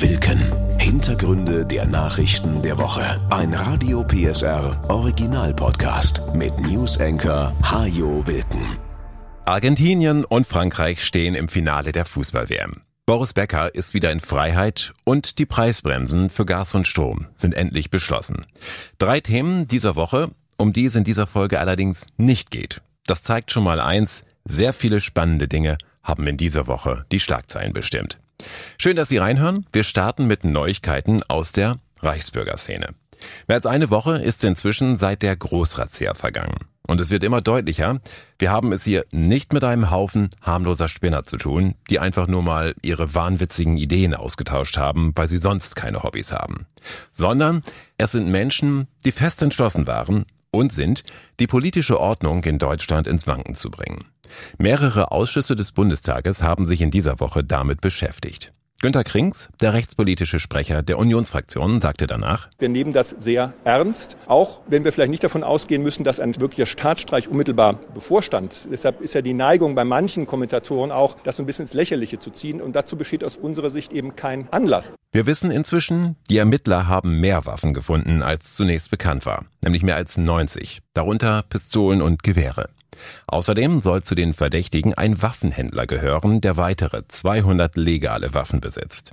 Wilken. Hintergründe der Nachrichten der Woche. Ein Radio PSR Original Podcast mit News Anchor Hajo Wilken. Argentinien und Frankreich stehen im Finale der Fußball-WM. Boris Becker ist wieder in Freiheit und die Preisbremsen für Gas und Strom sind endlich beschlossen. Drei Themen dieser Woche, um die es in dieser Folge allerdings nicht geht. Das zeigt schon mal eins, sehr viele spannende Dinge haben in dieser Woche die Schlagzeilen bestimmt. Schön, dass Sie reinhören. Wir starten mit Neuigkeiten aus der Reichsbürgerszene. Mehr als eine Woche ist inzwischen seit der Großrazzia vergangen. Und es wird immer deutlicher, wir haben es hier nicht mit einem Haufen harmloser Spinner zu tun, die einfach nur mal ihre wahnwitzigen Ideen ausgetauscht haben, weil sie sonst keine Hobbys haben. Sondern es sind Menschen, die fest entschlossen waren und sind, die politische Ordnung in Deutschland ins Wanken zu bringen. Mehrere Ausschüsse des Bundestages haben sich in dieser Woche damit beschäftigt. Günter Krings, der rechtspolitische Sprecher der Unionsfraktion, sagte danach, Wir nehmen das sehr ernst, auch wenn wir vielleicht nicht davon ausgehen müssen, dass ein wirklicher Staatsstreich unmittelbar bevorstand. Deshalb ist ja die Neigung bei manchen Kommentatoren auch, das so ein bisschen ins Lächerliche zu ziehen. Und dazu besteht aus unserer Sicht eben kein Anlass. Wir wissen inzwischen, die Ermittler haben mehr Waffen gefunden, als zunächst bekannt war, nämlich mehr als 90, darunter Pistolen und Gewehre. Außerdem soll zu den Verdächtigen ein Waffenhändler gehören, der weitere 200 legale Waffen besitzt.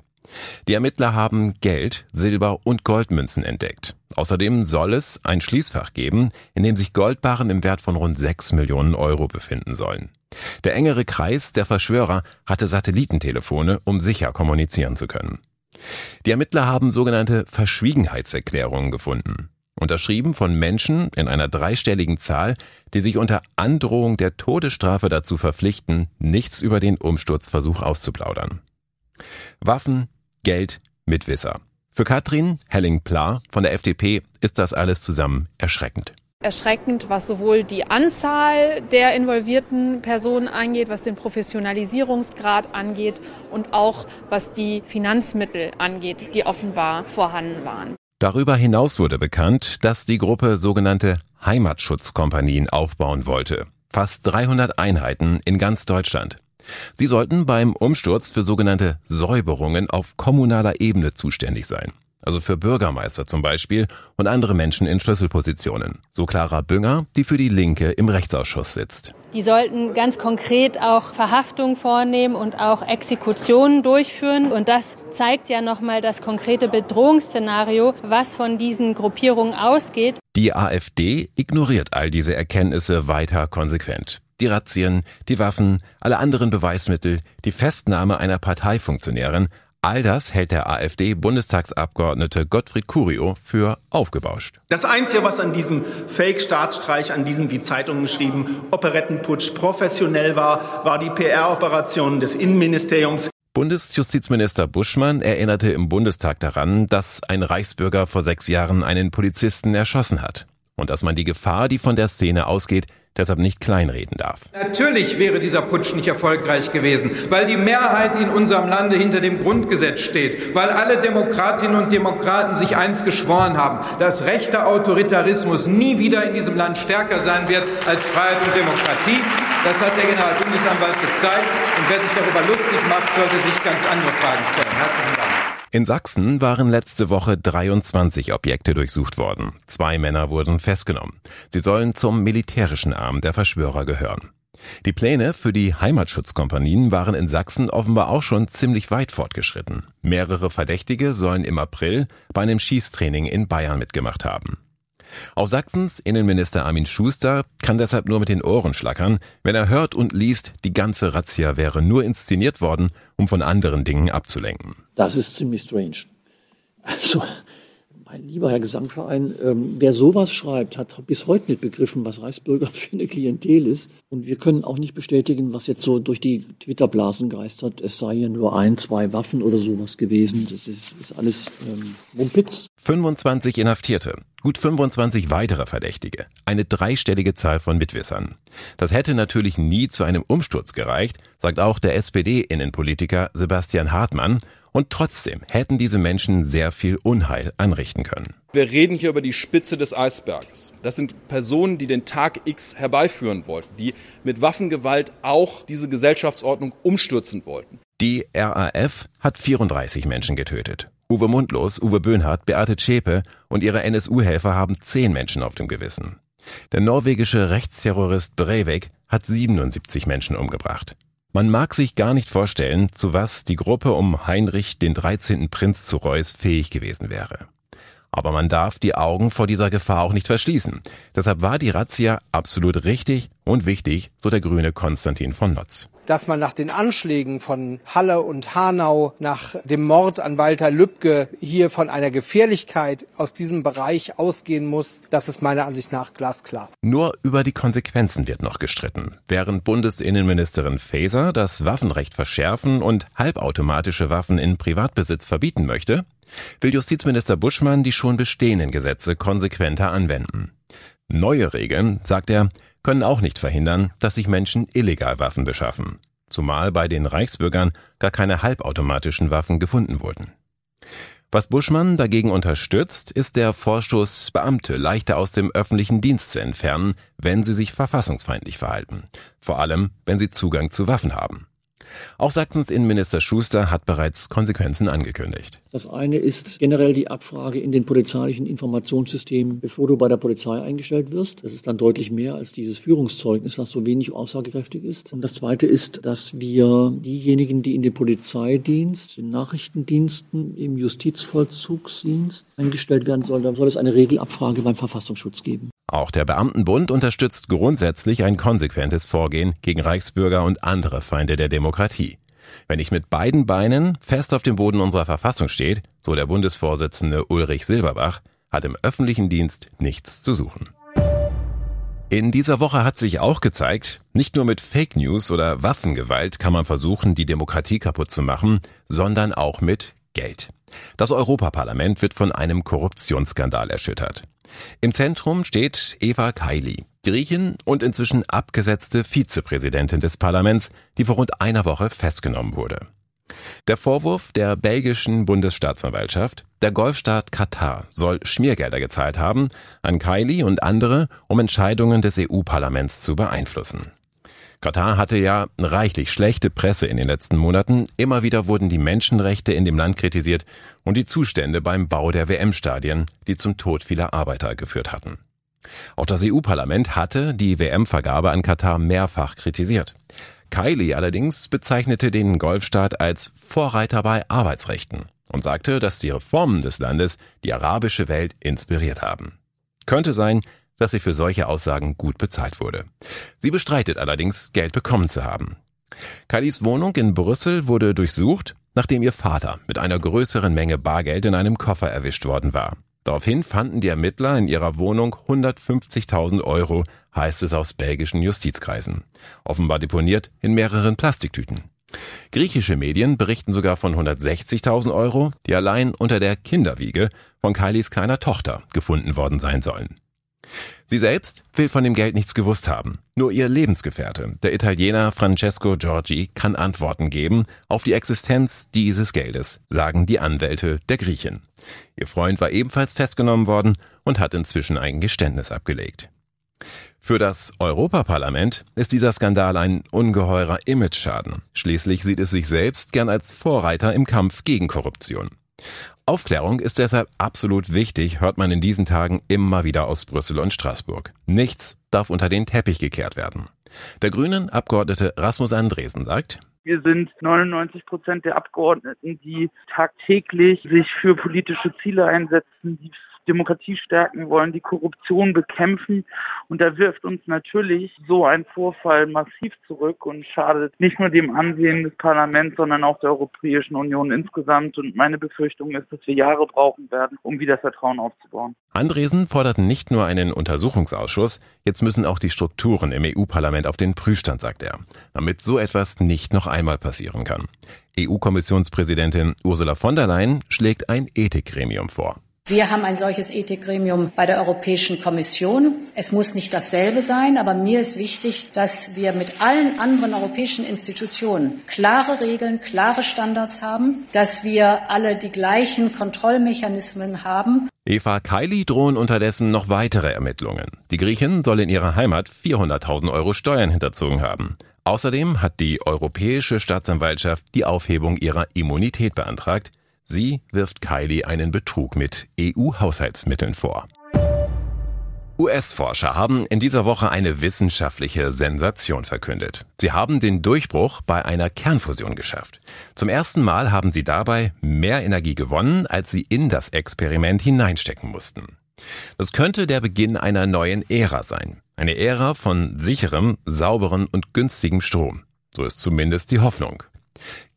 Die Ermittler haben Geld, Silber und Goldmünzen entdeckt. Außerdem soll es ein Schließfach geben, in dem sich Goldbarren im Wert von rund 6 Millionen Euro befinden sollen. Der engere Kreis der Verschwörer hatte Satellitentelefone, um sicher kommunizieren zu können. Die Ermittler haben sogenannte Verschwiegenheitserklärungen gefunden unterschrieben von Menschen in einer dreistelligen Zahl, die sich unter Androhung der Todesstrafe dazu verpflichten, nichts über den Umsturzversuch auszuplaudern. Waffen, Geld, Mitwisser. Für Katrin Helling-Pla von der FDP ist das alles zusammen erschreckend erschreckend, was sowohl die Anzahl der involvierten Personen angeht, was den Professionalisierungsgrad angeht und auch was die Finanzmittel angeht, die offenbar vorhanden waren. Darüber hinaus wurde bekannt, dass die Gruppe sogenannte Heimatschutzkompanien aufbauen wollte. Fast 300 Einheiten in ganz Deutschland. Sie sollten beim Umsturz für sogenannte Säuberungen auf kommunaler Ebene zuständig sein also für Bürgermeister zum Beispiel und andere Menschen in Schlüsselpositionen. So Clara Bünger, die für die Linke im Rechtsausschuss sitzt. Die sollten ganz konkret auch Verhaftungen vornehmen und auch Exekutionen durchführen. Und das zeigt ja nochmal das konkrete Bedrohungsszenario, was von diesen Gruppierungen ausgeht. Die AfD ignoriert all diese Erkenntnisse weiter konsequent. Die Razzien, die Waffen, alle anderen Beweismittel, die Festnahme einer Parteifunktionärin, All das hält der AfD-Bundestagsabgeordnete Gottfried Curio für aufgebauscht. Das Einzige, was an diesem Fake-Staatsstreich, an diesem, wie Zeitungen geschrieben, Operettenputsch professionell war, war die PR-Operation des Innenministeriums. Bundesjustizminister Buschmann erinnerte im Bundestag daran, dass ein Reichsbürger vor sechs Jahren einen Polizisten erschossen hat und dass man die Gefahr, die von der Szene ausgeht, deshalb nicht kleinreden darf. Natürlich wäre dieser Putsch nicht erfolgreich gewesen, weil die Mehrheit in unserem Lande hinter dem Grundgesetz steht, weil alle Demokratinnen und Demokraten sich eins geschworen haben, dass rechter Autoritarismus nie wieder in diesem Land stärker sein wird als Freiheit und Demokratie. Das hat der Generalbundesanwalt gezeigt. Und wer sich darüber lustig macht, sollte sich ganz andere Fragen stellen. Herzlichen Dank. In Sachsen waren letzte Woche 23 Objekte durchsucht worden. Zwei Männer wurden festgenommen. Sie sollen zum militärischen Arm der Verschwörer gehören. Die Pläne für die Heimatschutzkompanien waren in Sachsen offenbar auch schon ziemlich weit fortgeschritten. Mehrere Verdächtige sollen im April bei einem Schießtraining in Bayern mitgemacht haben. Auch Sachsens Innenminister Armin Schuster kann deshalb nur mit den Ohren schlackern, wenn er hört und liest, die ganze Razzia wäre nur inszeniert worden, um von anderen Dingen abzulenken. Das ist ziemlich strange. Also, lieber Herr Gesangverein, ähm, wer sowas schreibt, hat bis heute nicht begriffen, was Reichsbürger für eine Klientel ist. Und wir können auch nicht bestätigen, was jetzt so durch die Twitter-Blasen geistert. Es sei ja nur ein, zwei Waffen oder sowas gewesen. Das ist, ist alles ähm, Mumpitz. 25 Inhaftierte, gut 25 weitere Verdächtige, eine dreistellige Zahl von Mitwissern. Das hätte natürlich nie zu einem Umsturz gereicht, sagt auch der SPD-Innenpolitiker Sebastian Hartmann und trotzdem hätten diese Menschen sehr viel Unheil anrichten können. Wir reden hier über die Spitze des Eisberges. Das sind Personen, die den Tag X herbeiführen wollten, die mit Waffengewalt auch diese Gesellschaftsordnung umstürzen wollten. Die RAF hat 34 Menschen getötet. Uwe Mundlos, Uwe Böhnhardt, Beate Zschäpe und ihre NSU-Helfer haben 10 Menschen auf dem Gewissen. Der norwegische Rechtsterrorist Breivik hat 77 Menschen umgebracht. Man mag sich gar nicht vorstellen, zu was die Gruppe um Heinrich den 13. Prinz zu Reuß fähig gewesen wäre. Aber man darf die Augen vor dieser Gefahr auch nicht verschließen. Deshalb war die Razzia absolut richtig und wichtig, so der grüne Konstantin von Notz dass man nach den Anschlägen von Halle und Hanau, nach dem Mord an Walter Lübcke hier von einer Gefährlichkeit aus diesem Bereich ausgehen muss, das ist meiner Ansicht nach glasklar. Nur über die Konsequenzen wird noch gestritten. Während Bundesinnenministerin Faeser das Waffenrecht verschärfen und halbautomatische Waffen in Privatbesitz verbieten möchte, will Justizminister Buschmann die schon bestehenden Gesetze konsequenter anwenden. Neue Regeln, sagt er, können auch nicht verhindern, dass sich Menschen illegal Waffen beschaffen, zumal bei den Reichsbürgern gar keine halbautomatischen Waffen gefunden wurden. Was Buschmann dagegen unterstützt, ist der Vorstoß, Beamte leichter aus dem öffentlichen Dienst zu entfernen, wenn sie sich verfassungsfeindlich verhalten, vor allem wenn sie Zugang zu Waffen haben. Auch Sachsens Innenminister Schuster hat bereits Konsequenzen angekündigt. Das eine ist generell die Abfrage in den polizeilichen Informationssystemen, bevor du bei der Polizei eingestellt wirst. Das ist dann deutlich mehr als dieses Führungszeugnis, was so wenig aussagekräftig ist. Und das zweite ist, dass wir diejenigen, die in den Polizeidienst, in Nachrichtendiensten, im Justizvollzugsdienst eingestellt werden sollen, da soll es eine Regelabfrage beim Verfassungsschutz geben. Auch der Beamtenbund unterstützt grundsätzlich ein konsequentes Vorgehen gegen Reichsbürger und andere Feinde der Demokratie. Wenn ich mit beiden Beinen fest auf dem Boden unserer Verfassung steht, so der Bundesvorsitzende Ulrich Silberbach, hat im öffentlichen Dienst nichts zu suchen. In dieser Woche hat sich auch gezeigt, nicht nur mit Fake News oder Waffengewalt kann man versuchen, die Demokratie kaputt zu machen, sondern auch mit Geld. Das Europaparlament wird von einem Korruptionsskandal erschüttert. Im Zentrum steht Eva Kaili, Griechin und inzwischen abgesetzte Vizepräsidentin des Parlaments, die vor rund einer Woche festgenommen wurde. Der Vorwurf der belgischen Bundesstaatsanwaltschaft, der Golfstaat Katar soll Schmiergelder gezahlt haben an Kaili und andere, um Entscheidungen des EU-Parlaments zu beeinflussen. Katar hatte ja reichlich schlechte Presse in den letzten Monaten. Immer wieder wurden die Menschenrechte in dem Land kritisiert und die Zustände beim Bau der WM-Stadien, die zum Tod vieler Arbeiter geführt hatten. Auch das EU-Parlament hatte die WM-Vergabe an Katar mehrfach kritisiert. Kylie allerdings bezeichnete den Golfstaat als Vorreiter bei Arbeitsrechten und sagte, dass die Reformen des Landes die arabische Welt inspiriert haben. Könnte sein, dass sie für solche Aussagen gut bezahlt wurde. Sie bestreitet allerdings, Geld bekommen zu haben. Kailis Wohnung in Brüssel wurde durchsucht, nachdem ihr Vater mit einer größeren Menge Bargeld in einem Koffer erwischt worden war. Daraufhin fanden die Ermittler in ihrer Wohnung 150.000 Euro, heißt es aus belgischen Justizkreisen. Offenbar deponiert in mehreren Plastiktüten. Griechische Medien berichten sogar von 160.000 Euro, die allein unter der Kinderwiege von Kylies kleiner Tochter gefunden worden sein sollen. Sie selbst will von dem Geld nichts gewusst haben. Nur ihr Lebensgefährte, der Italiener Francesco Giorgi, kann Antworten geben auf die Existenz dieses Geldes, sagen die Anwälte der Griechen. Ihr Freund war ebenfalls festgenommen worden und hat inzwischen ein Geständnis abgelegt. Für das Europaparlament ist dieser Skandal ein ungeheurer Imageschaden. Schließlich sieht es sich selbst gern als Vorreiter im Kampf gegen Korruption. Aufklärung ist deshalb absolut wichtig, hört man in diesen Tagen immer wieder aus Brüssel und Straßburg. Nichts darf unter den Teppich gekehrt werden. Der Grünen Abgeordnete Rasmus Andresen sagt, wir sind 99 Prozent der Abgeordneten, die tagtäglich sich für politische Ziele einsetzen, die Demokratie stärken wollen, die Korruption bekämpfen. Und da wirft uns natürlich so ein Vorfall massiv zurück und schadet nicht nur dem Ansehen des Parlaments, sondern auch der Europäischen Union insgesamt. Und meine Befürchtung ist, dass wir Jahre brauchen werden, um wieder Vertrauen aufzubauen. Andresen forderten nicht nur einen Untersuchungsausschuss, jetzt müssen auch die Strukturen im EU-Parlament auf den Prüfstand, sagt er, damit so etwas nicht noch einmal passieren kann. EU-Kommissionspräsidentin Ursula von der Leyen schlägt ein Ethikgremium vor. Wir haben ein solches Ethikgremium bei der Europäischen Kommission. Es muss nicht dasselbe sein, aber mir ist wichtig, dass wir mit allen anderen europäischen Institutionen klare Regeln, klare Standards haben, dass wir alle die gleichen Kontrollmechanismen haben. Eva Kaili drohen unterdessen noch weitere Ermittlungen. Die Griechin soll in ihrer Heimat 400.000 Euro Steuern hinterzogen haben. Außerdem hat die Europäische Staatsanwaltschaft die Aufhebung ihrer Immunität beantragt. Sie wirft Kylie einen Betrug mit EU-Haushaltsmitteln vor. US-Forscher haben in dieser Woche eine wissenschaftliche Sensation verkündet. Sie haben den Durchbruch bei einer Kernfusion geschafft. Zum ersten Mal haben sie dabei mehr Energie gewonnen, als sie in das Experiment hineinstecken mussten. Das könnte der Beginn einer neuen Ära sein. Eine Ära von sicherem, sauberen und günstigem Strom. So ist zumindest die Hoffnung.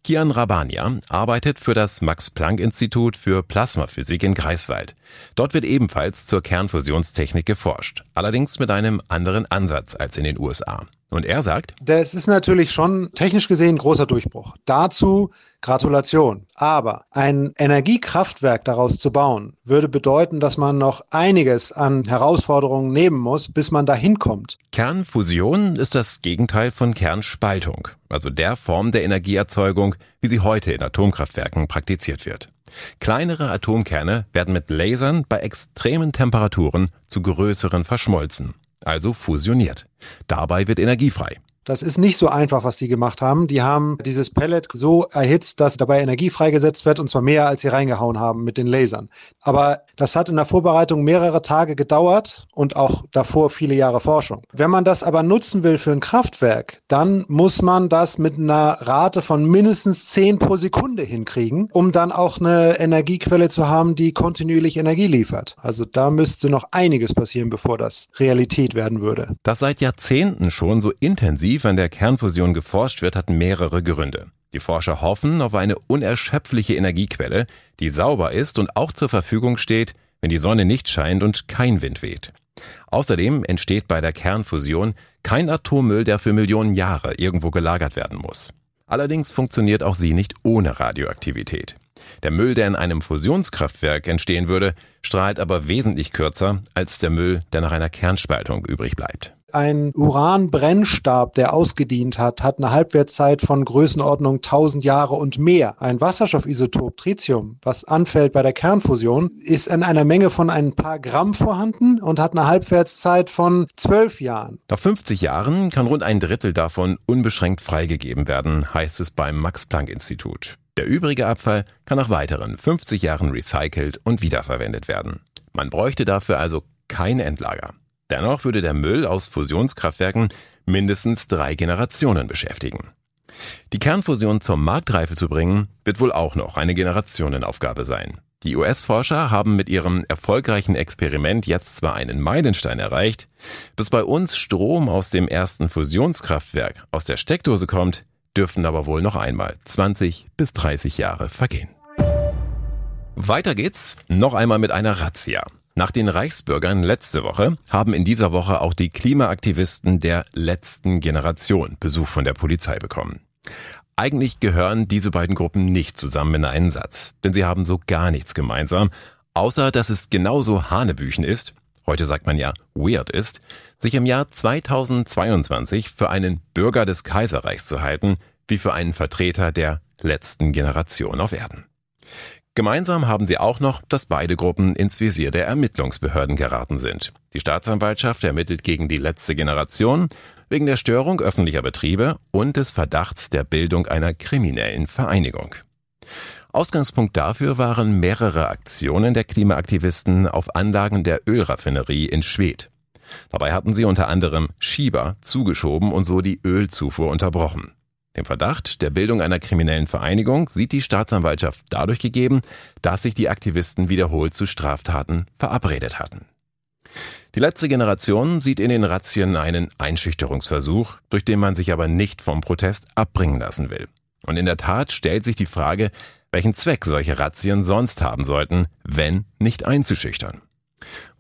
Kian Rabania arbeitet für das Max-Planck-Institut für Plasmaphysik in Greifswald. Dort wird ebenfalls zur Kernfusionstechnik geforscht, allerdings mit einem anderen Ansatz als in den USA. Und er sagt, das ist natürlich schon technisch gesehen ein großer Durchbruch. Dazu Gratulation. Aber ein Energiekraftwerk daraus zu bauen, würde bedeuten, dass man noch einiges an Herausforderungen nehmen muss, bis man dahin kommt. Kernfusion ist das Gegenteil von Kernspaltung, also der Form der Energieerzeugung, wie sie heute in Atomkraftwerken praktiziert wird. Kleinere Atomkerne werden mit Lasern bei extremen Temperaturen zu größeren verschmolzen, also fusioniert. Dabei wird Energie frei. Das ist nicht so einfach, was die gemacht haben. Die haben dieses Pellet so erhitzt, dass dabei Energie freigesetzt wird und zwar mehr, als sie reingehauen haben mit den Lasern. Aber das hat in der Vorbereitung mehrere Tage gedauert und auch davor viele Jahre Forschung. Wenn man das aber nutzen will für ein Kraftwerk, dann muss man das mit einer Rate von mindestens 10 pro Sekunde hinkriegen, um dann auch eine Energiequelle zu haben, die kontinuierlich Energie liefert. Also da müsste noch einiges passieren, bevor das Realität werden würde. Das seit Jahrzehnten schon so intensiv intensiv an der Kernfusion geforscht wird, hat mehrere Gründe. Die Forscher hoffen auf eine unerschöpfliche Energiequelle, die sauber ist und auch zur Verfügung steht, wenn die Sonne nicht scheint und kein Wind weht. Außerdem entsteht bei der Kernfusion kein Atommüll, der für Millionen Jahre irgendwo gelagert werden muss. Allerdings funktioniert auch sie nicht ohne Radioaktivität. Der Müll, der in einem Fusionskraftwerk entstehen würde, strahlt aber wesentlich kürzer als der Müll, der nach einer Kernspaltung übrig bleibt. Ein Uranbrennstab, der ausgedient hat, hat eine Halbwertszeit von Größenordnung 1000 Jahre und mehr. Ein Wasserstoffisotop Tritium, was anfällt bei der Kernfusion, ist in einer Menge von ein paar Gramm vorhanden und hat eine Halbwertszeit von 12 Jahren. Nach 50 Jahren kann rund ein Drittel davon unbeschränkt freigegeben werden, heißt es beim Max-Planck-Institut. Der übrige Abfall kann nach weiteren 50 Jahren recycelt und wiederverwendet werden. Man bräuchte dafür also kein Endlager. Dennoch würde der Müll aus Fusionskraftwerken mindestens drei Generationen beschäftigen. Die Kernfusion zur Marktreife zu bringen, wird wohl auch noch eine Generationenaufgabe sein. Die US-Forscher haben mit ihrem erfolgreichen Experiment jetzt zwar einen Meilenstein erreicht, bis bei uns Strom aus dem ersten Fusionskraftwerk aus der Steckdose kommt, dürften aber wohl noch einmal 20 bis 30 Jahre vergehen. Weiter geht's, noch einmal mit einer Razzia. Nach den Reichsbürgern letzte Woche haben in dieser Woche auch die Klimaaktivisten der letzten Generation Besuch von der Polizei bekommen. Eigentlich gehören diese beiden Gruppen nicht zusammen in einen Satz, denn sie haben so gar nichts gemeinsam, außer dass es genauso Hanebüchen ist, heute sagt man ja weird ist, sich im Jahr 2022 für einen Bürger des Kaiserreichs zu halten, wie für einen Vertreter der letzten Generation auf Erden. Gemeinsam haben sie auch noch, dass beide Gruppen ins Visier der Ermittlungsbehörden geraten sind. Die Staatsanwaltschaft ermittelt gegen die letzte Generation wegen der Störung öffentlicher Betriebe und des Verdachts der Bildung einer kriminellen Vereinigung. Ausgangspunkt dafür waren mehrere Aktionen der Klimaaktivisten auf Anlagen der Ölraffinerie in Schwedt. Dabei hatten sie unter anderem Schieber zugeschoben und so die Ölzufuhr unterbrochen. Dem Verdacht der Bildung einer kriminellen Vereinigung sieht die Staatsanwaltschaft dadurch gegeben, dass sich die Aktivisten wiederholt zu Straftaten verabredet hatten. Die letzte Generation sieht in den Razzien einen Einschüchterungsversuch, durch den man sich aber nicht vom Protest abbringen lassen will. Und in der Tat stellt sich die Frage, welchen Zweck solche Razzien sonst haben sollten, wenn nicht einzuschüchtern.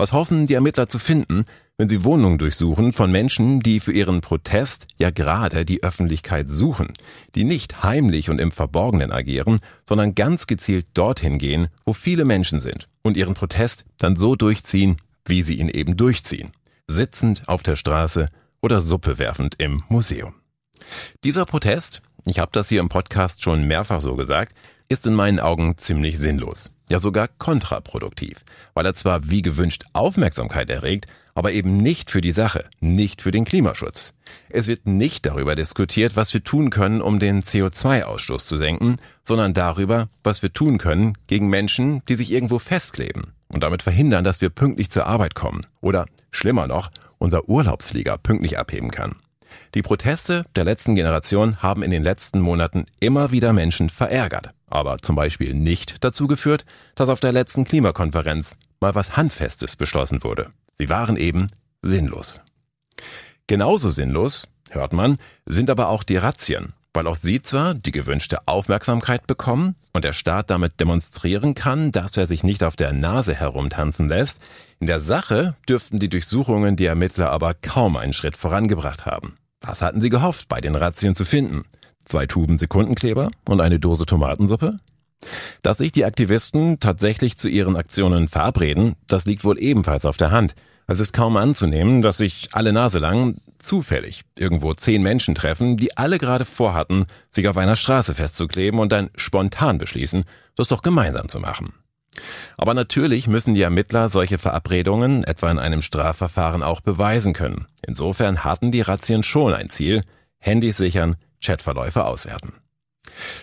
Was hoffen die Ermittler zu finden, wenn sie Wohnungen durchsuchen von Menschen, die für ihren Protest ja gerade die Öffentlichkeit suchen, die nicht heimlich und im Verborgenen agieren, sondern ganz gezielt dorthin gehen, wo viele Menschen sind und ihren Protest dann so durchziehen, wie sie ihn eben durchziehen, sitzend auf der Straße oder Suppe werfend im Museum. Dieser Protest, ich habe das hier im Podcast schon mehrfach so gesagt, ist in meinen Augen ziemlich sinnlos. Ja sogar kontraproduktiv, weil er zwar wie gewünscht Aufmerksamkeit erregt, aber eben nicht für die Sache, nicht für den Klimaschutz. Es wird nicht darüber diskutiert, was wir tun können, um den CO2-Ausstoß zu senken, sondern darüber, was wir tun können gegen Menschen, die sich irgendwo festkleben und damit verhindern, dass wir pünktlich zur Arbeit kommen oder, schlimmer noch, unser Urlaubsflieger pünktlich abheben kann. Die Proteste der letzten Generation haben in den letzten Monaten immer wieder Menschen verärgert, aber zum Beispiel nicht dazu geführt, dass auf der letzten Klimakonferenz mal was Handfestes beschlossen wurde. Sie waren eben sinnlos. Genauso sinnlos, hört man, sind aber auch die Razzien, weil auch sie zwar die gewünschte Aufmerksamkeit bekommen und der Staat damit demonstrieren kann, dass er sich nicht auf der Nase herumtanzen lässt, in der Sache dürften die Durchsuchungen die Ermittler aber kaum einen Schritt vorangebracht haben. Was hatten sie gehofft, bei den Razzien zu finden? Zwei Tuben Sekundenkleber und eine Dose Tomatensuppe? Dass sich die Aktivisten tatsächlich zu ihren Aktionen verabreden, das liegt wohl ebenfalls auf der Hand. Es ist kaum anzunehmen, dass sich alle Nase lang zufällig irgendwo zehn Menschen treffen, die alle gerade vorhatten, sich auf einer Straße festzukleben und dann spontan beschließen, das doch gemeinsam zu machen. Aber natürlich müssen die Ermittler solche Verabredungen etwa in einem Strafverfahren auch beweisen können. Insofern hatten die Razzien schon ein Ziel, Handys sichern, Chatverläufe auswerten.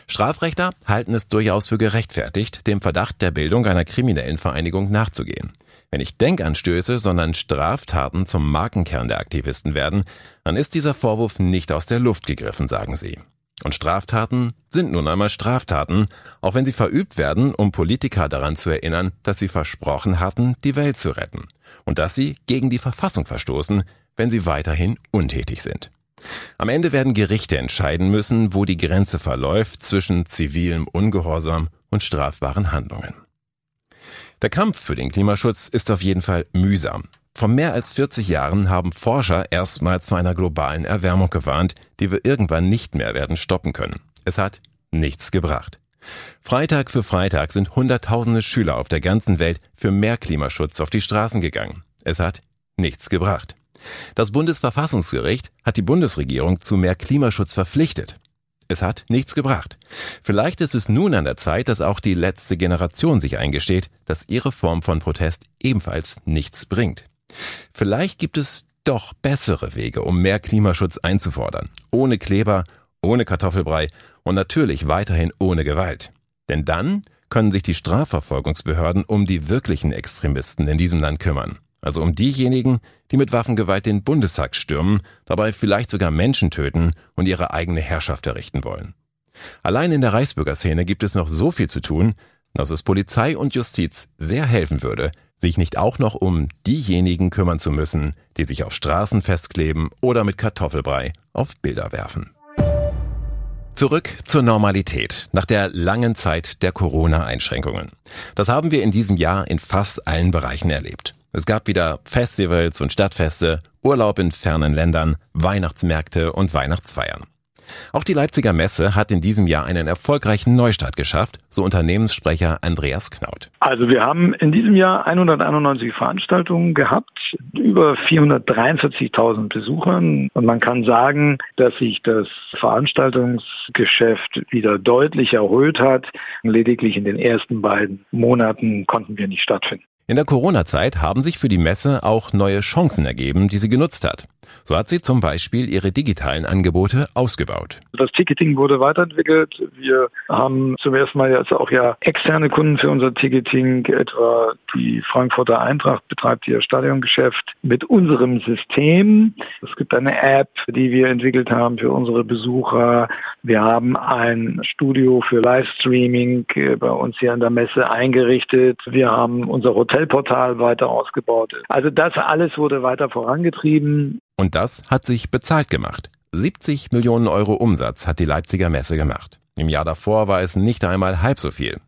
Strafrechter halten es durchaus für gerechtfertigt, dem Verdacht der Bildung einer kriminellen Vereinigung nachzugehen. Wenn nicht Denkanstöße, sondern Straftaten zum Markenkern der Aktivisten werden, dann ist dieser Vorwurf nicht aus der Luft gegriffen, sagen sie. Und Straftaten sind nun einmal Straftaten, auch wenn sie verübt werden, um Politiker daran zu erinnern, dass sie versprochen hatten, die Welt zu retten und dass sie gegen die Verfassung verstoßen, wenn sie weiterhin untätig sind. Am Ende werden Gerichte entscheiden müssen, wo die Grenze verläuft zwischen zivilem Ungehorsam und strafbaren Handlungen. Der Kampf für den Klimaschutz ist auf jeden Fall mühsam. Vor mehr als 40 Jahren haben Forscher erstmals vor einer globalen Erwärmung gewarnt, die wir irgendwann nicht mehr werden stoppen können. Es hat nichts gebracht. Freitag für Freitag sind Hunderttausende Schüler auf der ganzen Welt für mehr Klimaschutz auf die Straßen gegangen. Es hat nichts gebracht. Das Bundesverfassungsgericht hat die Bundesregierung zu mehr Klimaschutz verpflichtet. Es hat nichts gebracht. Vielleicht ist es nun an der Zeit, dass auch die letzte Generation sich eingesteht, dass ihre Form von Protest ebenfalls nichts bringt. Vielleicht gibt es doch bessere Wege, um mehr Klimaschutz einzufordern. Ohne Kleber, ohne Kartoffelbrei und natürlich weiterhin ohne Gewalt. Denn dann können sich die Strafverfolgungsbehörden um die wirklichen Extremisten in diesem Land kümmern. Also um diejenigen, die mit Waffengewalt den Bundestag stürmen, dabei vielleicht sogar Menschen töten und ihre eigene Herrschaft errichten wollen. Allein in der Reichsbürgerszene gibt es noch so viel zu tun, dass es Polizei und Justiz sehr helfen würde, sich nicht auch noch um diejenigen kümmern zu müssen, die sich auf Straßen festkleben oder mit Kartoffelbrei auf Bilder werfen. Zurück zur Normalität nach der langen Zeit der Corona-Einschränkungen. Das haben wir in diesem Jahr in fast allen Bereichen erlebt. Es gab wieder Festivals und Stadtfeste, Urlaub in fernen Ländern, Weihnachtsmärkte und Weihnachtsfeiern. Auch die Leipziger Messe hat in diesem Jahr einen erfolgreichen Neustart geschafft, so Unternehmenssprecher Andreas Knaut. Also wir haben in diesem Jahr 191 Veranstaltungen gehabt, über 443.000 Besuchern und man kann sagen, dass sich das Veranstaltungsgeschäft wieder deutlich erholt hat. Lediglich in den ersten beiden Monaten konnten wir nicht stattfinden. In der Corona-Zeit haben sich für die Messe auch neue Chancen ergeben, die sie genutzt hat. So hat sie zum Beispiel ihre digitalen Angebote ausgebaut. Das Ticketing wurde weiterentwickelt. Wir haben zum ersten Mal jetzt auch ja externe Kunden für unser Ticketing, etwa die Frankfurter Eintracht betreibt ihr Stadiongeschäft mit unserem System. Es gibt eine App, die wir entwickelt haben für unsere Besucher. Wir haben ein Studio für Livestreaming bei uns hier an der Messe eingerichtet. Wir haben unser Hotel Hotelportal weiter ausgebaut. Also das alles wurde weiter vorangetrieben. Und das hat sich bezahlt gemacht. 70 Millionen Euro Umsatz hat die Leipziger Messe gemacht. Im Jahr davor war es nicht einmal halb so viel.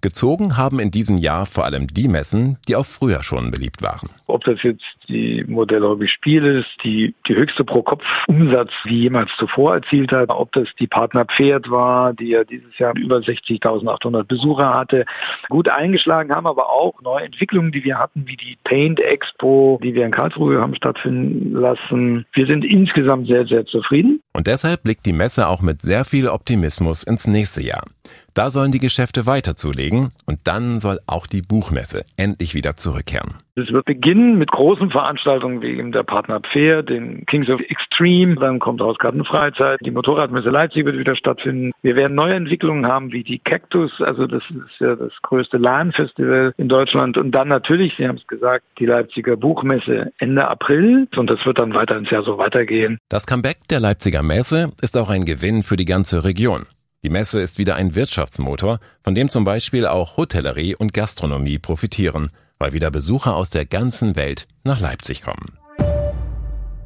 Gezogen haben in diesem Jahr vor allem die Messen, die auch früher schon beliebt waren. Ob das jetzt die Modell Hobby Spiel ist, die die höchste Pro-Kopf-Umsatz wie jemals zuvor erzielt hat, ob das die Partner Pferd war, die ja dieses Jahr über 60.800 Besucher hatte, gut eingeschlagen haben, aber auch neue Entwicklungen, die wir hatten, wie die Paint Expo, die wir in Karlsruhe haben stattfinden lassen. Wir sind insgesamt sehr, sehr zufrieden. Und deshalb blickt die Messe auch mit sehr viel Optimismus ins nächste Jahr. Da sollen die Geschäfte weiter zulegen und dann soll auch die Buchmesse endlich wieder zurückkehren. Es wird beginnen mit großen Veranstaltungen wie eben der Partner Pferd, den Kings of Extreme, dann kommt Hausgarten Freizeit, die Motorradmesse Leipzig wird wieder stattfinden. Wir werden neue Entwicklungen haben wie die Cactus, also das ist ja das größte LAN-Festival in Deutschland und dann natürlich, Sie haben es gesagt, die Leipziger Buchmesse Ende April und das wird dann weiter ins Jahr so weitergehen. Das Comeback der Leipziger Messe ist auch ein Gewinn für die ganze Region. Die Messe ist wieder ein Wirtschaftsmotor, von dem zum Beispiel auch Hotellerie und Gastronomie profitieren, weil wieder Besucher aus der ganzen Welt nach Leipzig kommen.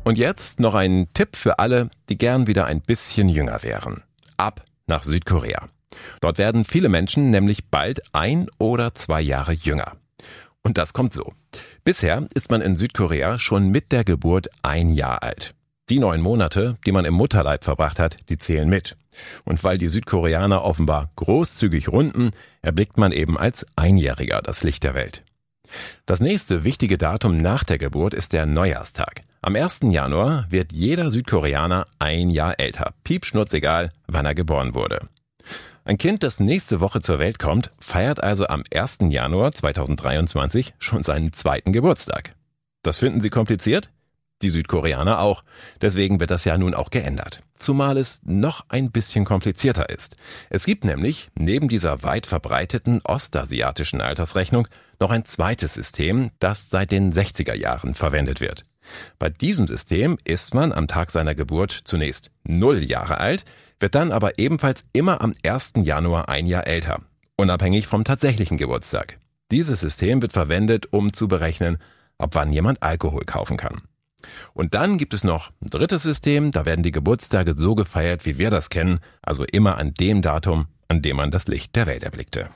Und jetzt noch ein Tipp für alle, die gern wieder ein bisschen jünger wären. Ab nach Südkorea. Dort werden viele Menschen nämlich bald ein oder zwei Jahre jünger. Und das kommt so. Bisher ist man in Südkorea schon mit der Geburt ein Jahr alt. Die neun Monate, die man im Mutterleib verbracht hat, die zählen mit. Und weil die Südkoreaner offenbar großzügig runden, erblickt man eben als Einjähriger das Licht der Welt. Das nächste wichtige Datum nach der Geburt ist der Neujahrstag. Am 1. Januar wird jeder Südkoreaner ein Jahr älter. Piepschnurzegal, wann er geboren wurde. Ein Kind, das nächste Woche zur Welt kommt, feiert also am 1. Januar 2023 schon seinen zweiten Geburtstag. Das finden Sie kompliziert? Die Südkoreaner auch. Deswegen wird das ja nun auch geändert. Zumal es noch ein bisschen komplizierter ist. Es gibt nämlich neben dieser weit verbreiteten ostasiatischen Altersrechnung noch ein zweites System, das seit den 60er Jahren verwendet wird. Bei diesem System ist man am Tag seiner Geburt zunächst null Jahre alt, wird dann aber ebenfalls immer am 1. Januar ein Jahr älter, unabhängig vom tatsächlichen Geburtstag. Dieses System wird verwendet, um zu berechnen, ab wann jemand Alkohol kaufen kann. Und dann gibt es noch ein drittes System, da werden die Geburtstage so gefeiert, wie wir das kennen, also immer an dem Datum, an dem man das Licht der Welt erblickte.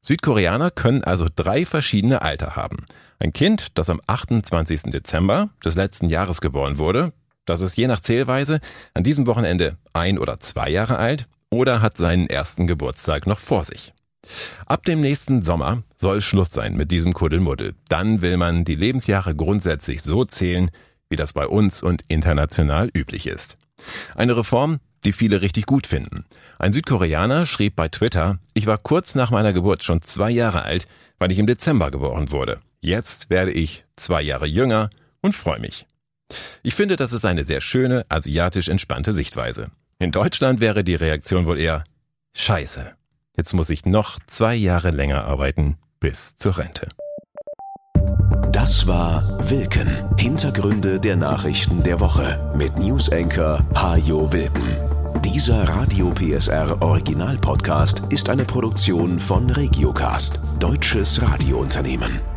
Südkoreaner können also drei verschiedene Alter haben. Ein Kind, das am 28. Dezember des letzten Jahres geboren wurde, das ist je nach Zählweise an diesem Wochenende ein oder zwei Jahre alt oder hat seinen ersten Geburtstag noch vor sich. Ab dem nächsten Sommer soll Schluss sein mit diesem Kuddelmuddel. Dann will man die Lebensjahre grundsätzlich so zählen, wie das bei uns und international üblich ist. Eine Reform, die viele richtig gut finden. Ein Südkoreaner schrieb bei Twitter, ich war kurz nach meiner Geburt schon zwei Jahre alt, weil ich im Dezember geboren wurde. Jetzt werde ich zwei Jahre jünger und freue mich. Ich finde, das ist eine sehr schöne, asiatisch entspannte Sichtweise. In Deutschland wäre die Reaktion wohl eher Scheiße. Jetzt muss ich noch zwei Jahre länger arbeiten bis zur Rente. Das war Wilken. Hintergründe der Nachrichten der Woche mit Newsenker Hajo Wilken. Dieser Radio PSR Original Podcast ist eine Produktion von Regiocast, deutsches Radiounternehmen.